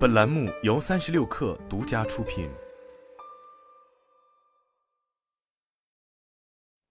本栏目由三十六氪独家出品。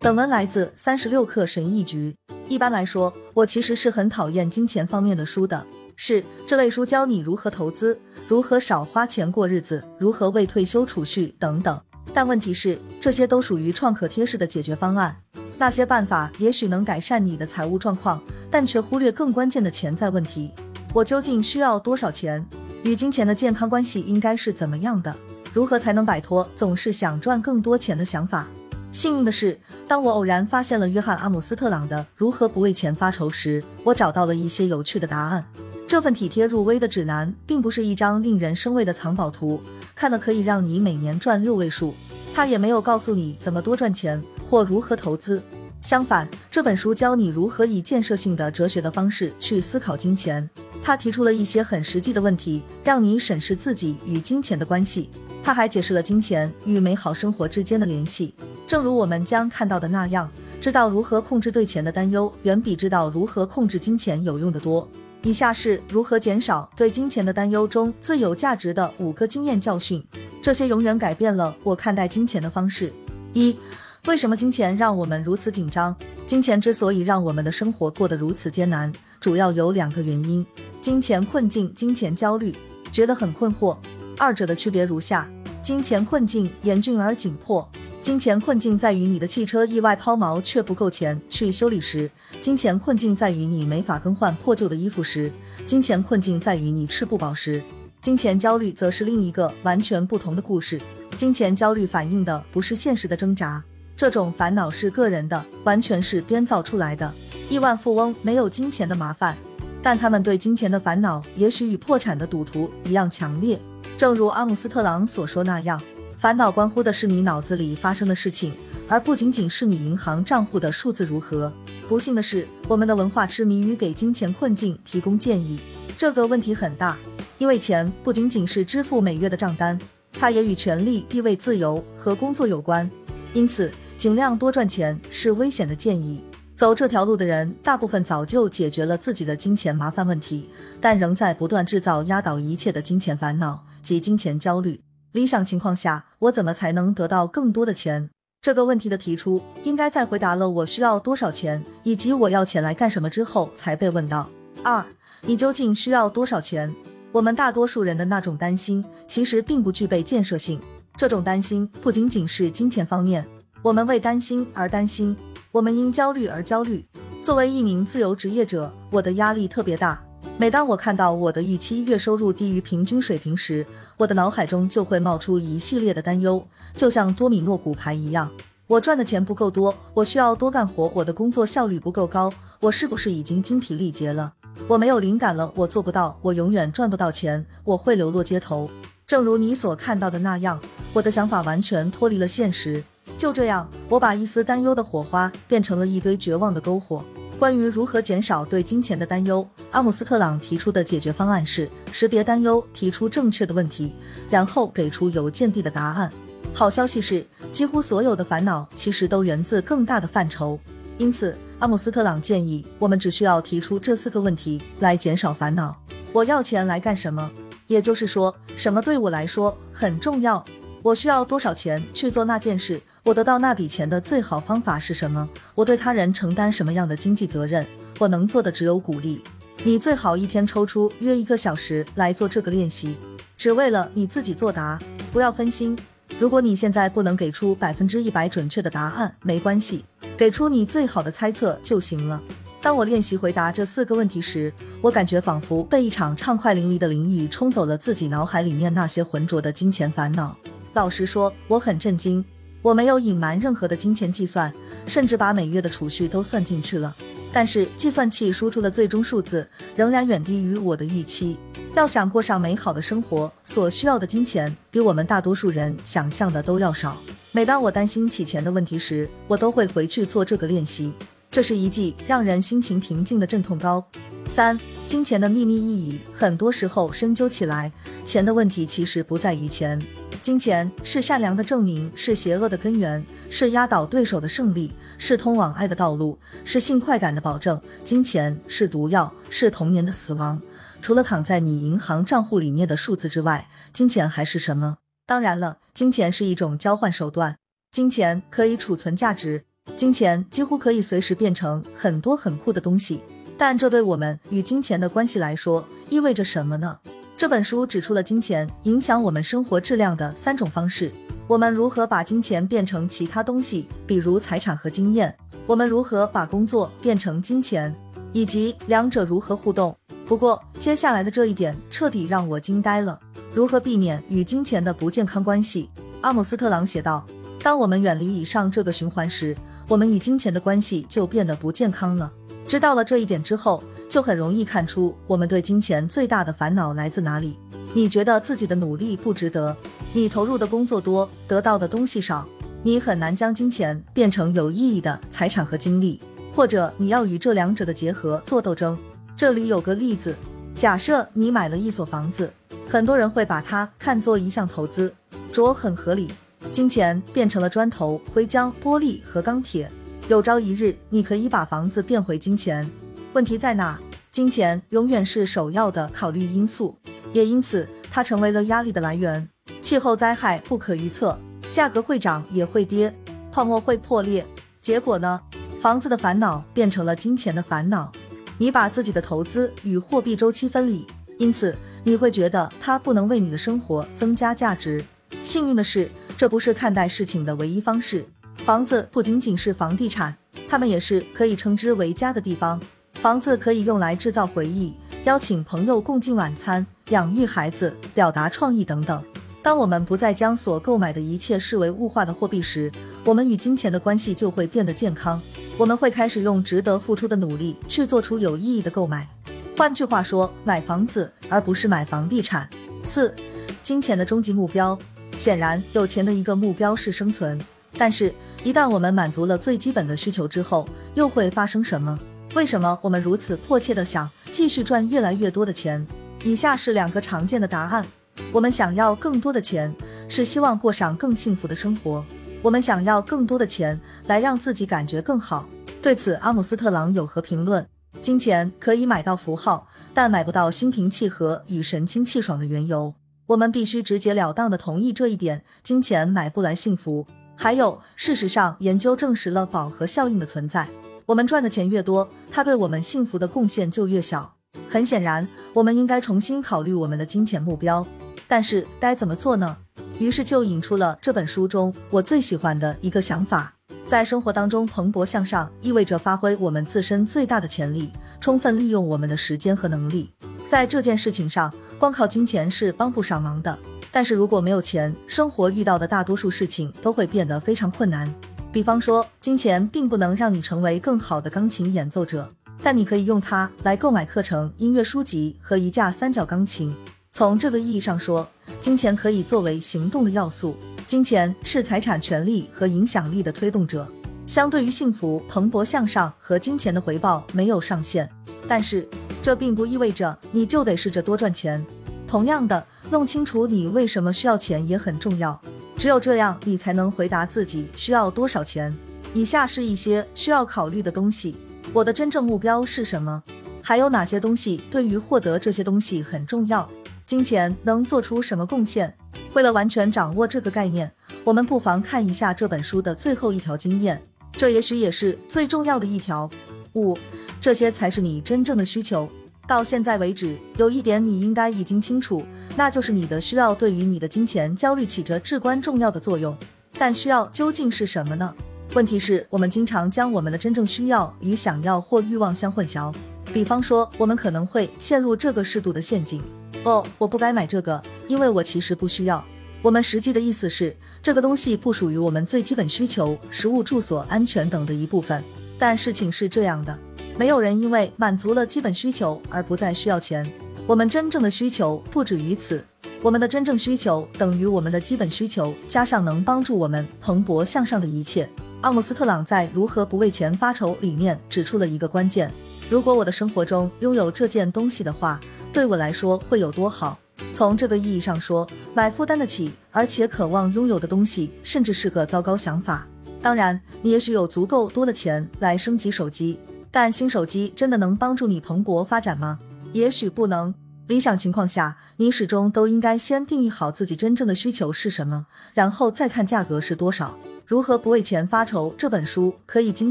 本文来自三十六氪神译局。一般来说，我其实是很讨厌金钱方面的书的。是这类书教你如何投资，如何少花钱过日子，如何为退休储蓄等等。但问题是，这些都属于创可贴式的解决方案。那些办法也许能改善你的财务状况，但却忽略更关键的潜在问题。我究竟需要多少钱？与金钱的健康关系应该是怎么样的？如何才能摆脱总是想赚更多钱的想法？幸运的是，当我偶然发现了约翰·阿姆斯特朗的《如何不为钱发愁》时，我找到了一些有趣的答案。这份体贴入微的指南，并不是一张令人生畏的藏宝图，看了可以让你每年赚六位数。它也没有告诉你怎么多赚钱或如何投资。相反，这本书教你如何以建设性的哲学的方式去思考金钱。他提出了一些很实际的问题，让你审视自己与金钱的关系。他还解释了金钱与美好生活之间的联系。正如我们将看到的那样，知道如何控制对钱的担忧，远比知道如何控制金钱有用的多。以下是如何减少对金钱的担忧中最有价值的五个经验教训，这些永远改变了我看待金钱的方式。一、为什么金钱让我们如此紧张？金钱之所以让我们的生活过得如此艰难，主要有两个原因：金钱困境、金钱焦虑。觉得很困惑，二者的区别如下：金钱困境严峻而紧迫。金钱困境在于你的汽车意外抛锚却不够钱去修理时；金钱困境在于你没法更换破旧的衣服时；金钱困境在于你吃不饱时。金钱焦虑则是另一个完全不同的故事。金钱焦虑反映的不是现实的挣扎，这种烦恼是个人的，完全是编造出来的。亿万富翁没有金钱的麻烦，但他们对金钱的烦恼也许与破产的赌徒一样强烈。正如阿姆斯特朗所说那样。烦恼关乎的是你脑子里发生的事情，而不仅仅是你银行账户的数字如何。不幸的是，我们的文化痴迷于给金钱困境提供建议，这个问题很大，因为钱不仅仅是支付每月的账单，它也与权利、地位、自由和工作有关。因此，尽量多赚钱是危险的建议。走这条路的人，大部分早就解决了自己的金钱麻烦问题，但仍在不断制造压倒一切的金钱烦恼及金钱焦虑。理想情况下，我怎么才能得到更多的钱？这个问题的提出，应该在回答了我需要多少钱以及我要钱来干什么之后才被问到。二，你究竟需要多少钱？我们大多数人的那种担心，其实并不具备建设性。这种担心不仅仅是金钱方面，我们为担心而担心，我们因焦虑而焦虑。作为一名自由职业者，我的压力特别大。每当我看到我的预期月收入低于平均水平时，我的脑海中就会冒出一系列的担忧，就像多米诺骨牌一样。我赚的钱不够多，我需要多干活，我的工作效率不够高，我是不是已经精疲力竭了？我没有灵感了，我做不到，我永远赚不到钱，我会流落街头。正如你所看到的那样，我的想法完全脱离了现实。就这样，我把一丝担忧的火花变成了一堆绝望的篝火。关于如何减少对金钱的担忧，阿姆斯特朗提出的解决方案是识别担忧，提出正确的问题，然后给出有见地的答案。好消息是，几乎所有的烦恼其实都源自更大的范畴。因此，阿姆斯特朗建议我们只需要提出这四个问题来减少烦恼：我要钱来干什么？也就是说，什么对我来说很重要？我需要多少钱去做那件事？我得到那笔钱的最好方法是什么？我对他人承担什么样的经济责任？我能做的只有鼓励。你最好一天抽出约一个小时来做这个练习，只为了你自己作答，不要分心。如果你现在不能给出百分之一百准确的答案，没关系，给出你最好的猜测就行了。当我练习回答这四个问题时，我感觉仿佛被一场畅快淋漓的淋雨冲走了自己脑海里面那些浑浊的金钱烦恼。老实说，我很震惊。我没有隐瞒任何的金钱计算，甚至把每月的储蓄都算进去了。但是计算器输出的最终数字仍然远低于我的预期。要想过上美好的生活，所需要的金钱比我们大多数人想象的都要少。每当我担心起钱的问题时，我都会回去做这个练习。这是一剂让人心情平静的镇痛膏。三、金钱的秘密意义，很多时候深究起来，钱的问题其实不在于钱。金钱是善良的证明，是邪恶的根源，是压倒对手的胜利，是通往爱的道路，是性快感的保证。金钱是毒药，是童年的死亡。除了躺在你银行账户里面的数字之外，金钱还是什么？当然了，金钱是一种交换手段，金钱可以储存价值，金钱几乎可以随时变成很多很酷的东西。但这对我们与金钱的关系来说，意味着什么呢？这本书指出了金钱影响我们生活质量的三种方式。我们如何把金钱变成其他东西，比如财产和经验？我们如何把工作变成金钱，以及两者如何互动？不过，接下来的这一点彻底让我惊呆了。如何避免与金钱的不健康关系？阿姆斯特朗写道：“当我们远离以上这个循环时，我们与金钱的关系就变得不健康了。知道了这一点之后，就很容易看出我们对金钱最大的烦恼来自哪里。你觉得自己的努力不值得？你投入的工作多，得到的东西少，你很难将金钱变成有意义的财产和精力，或者你要与这两者的结合做斗争。”这里有个例子，假设你买了一所房子，很多人会把它看作一项投资，着很合理。金钱变成了砖头、灰浆、玻璃和钢铁，有朝一日你可以把房子变回金钱。问题在哪？金钱永远是首要的考虑因素，也因此它成为了压力的来源。气候灾害不可预测，价格会涨也会跌，泡沫会破裂。结果呢？房子的烦恼变成了金钱的烦恼。你把自己的投资与货币周期分离，因此你会觉得它不能为你的生活增加价值。幸运的是，这不是看待事情的唯一方式。房子不仅仅是房地产，它们也是可以称之为家的地方。房子可以用来制造回忆，邀请朋友共进晚餐，养育孩子，表达创意等等。当我们不再将所购买的一切视为物化的货币时，我们与金钱的关系就会变得健康。我们会开始用值得付出的努力去做出有意义的购买。换句话说，买房子而不是买房地产。四、金钱的终极目标。显然，有钱的一个目标是生存。但是，一旦我们满足了最基本的需求之后，又会发生什么？为什么我们如此迫切的想继续赚越来越多的钱？以下是两个常见的答案。我们想要更多的钱，是希望过上更幸福的生活。我们想要更多的钱来让自己感觉更好。对此，阿姆斯特朗有何评论？金钱可以买到符号，但买不到心平气和与神清气爽的缘由。我们必须直截了当的同意这一点：金钱买不来幸福。还有，事实上，研究证实了饱和效应的存在。我们赚的钱越多，它对我们幸福的贡献就越小。很显然，我们应该重新考虑我们的金钱目标。但是该怎么做呢？于是就引出了这本书中我最喜欢的一个想法：在生活当中蓬勃向上，意味着发挥我们自身最大的潜力，充分利用我们的时间和能力。在这件事情上，光靠金钱是帮不上忙的。但是如果没有钱，生活遇到的大多数事情都会变得非常困难。比方说，金钱并不能让你成为更好的钢琴演奏者，但你可以用它来购买课程、音乐书籍和一架三角钢琴。从这个意义上说，金钱可以作为行动的要素。金钱是财产、权利和影响力的推动者。相对于幸福、蓬勃向上和金钱的回报没有上限，但是这并不意味着你就得试着多赚钱。同样的，弄清楚你为什么需要钱也很重要。只有这样，你才能回答自己需要多少钱。以下是一些需要考虑的东西：我的真正目标是什么？还有哪些东西对于获得这些东西很重要？金钱能做出什么贡献？为了完全掌握这个概念，我们不妨看一下这本书的最后一条经验，这也许也是最重要的一条。五，这些才是你真正的需求。到现在为止，有一点你应该已经清楚，那就是你的需要对于你的金钱焦虑起着至关重要的作用。但需要究竟是什么呢？问题是我们经常将我们的真正需要与想要或欲望相混淆。比方说，我们可能会陷入这个适度的陷阱。哦，我不该买这个，因为我其实不需要。我们实际的意思是，这个东西不属于我们最基本需求，食物、住所、安全等的一部分。但事情是这样的，没有人因为满足了基本需求而不再需要钱。我们真正的需求不止于此，我们的真正需求等于我们的基本需求加上能帮助我们蓬勃向上的一切。阿姆斯特朗在《如何不为钱发愁》里面指出了一个关键：如果我的生活中拥有这件东西的话。对我来说会有多好？从这个意义上说，买负担得起而且渴望拥有的东西，甚至是个糟糕想法。当然，你也许有足够多的钱来升级手机，但新手机真的能帮助你蓬勃发展吗？也许不能。理想情况下，你始终都应该先定义好自己真正的需求是什么，然后再看价格是多少。如何不为钱发愁？这本书可以经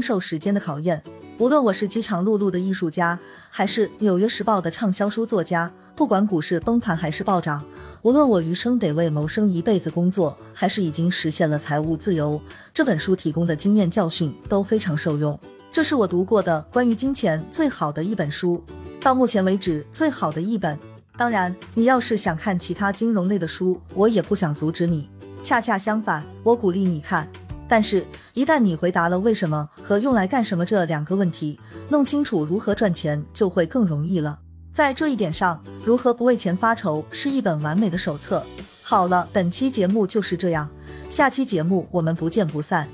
受时间的考验。无论我是饥肠辘辘的艺术家，还是《纽约时报》的畅销书作家，不管股市崩盘还是暴涨，无论我余生得为谋生一辈子工作，还是已经实现了财务自由，这本书提供的经验教训都非常受用。这是我读过的关于金钱最好的一本书。到目前为止最好的一本。当然，你要是想看其他金融类的书，我也不想阻止你。恰恰相反，我鼓励你看。但是，一旦你回答了为什么和用来干什么这两个问题，弄清楚如何赚钱就会更容易了。在这一点上，如何不为钱发愁是一本完美的手册。好了，本期节目就是这样，下期节目我们不见不散。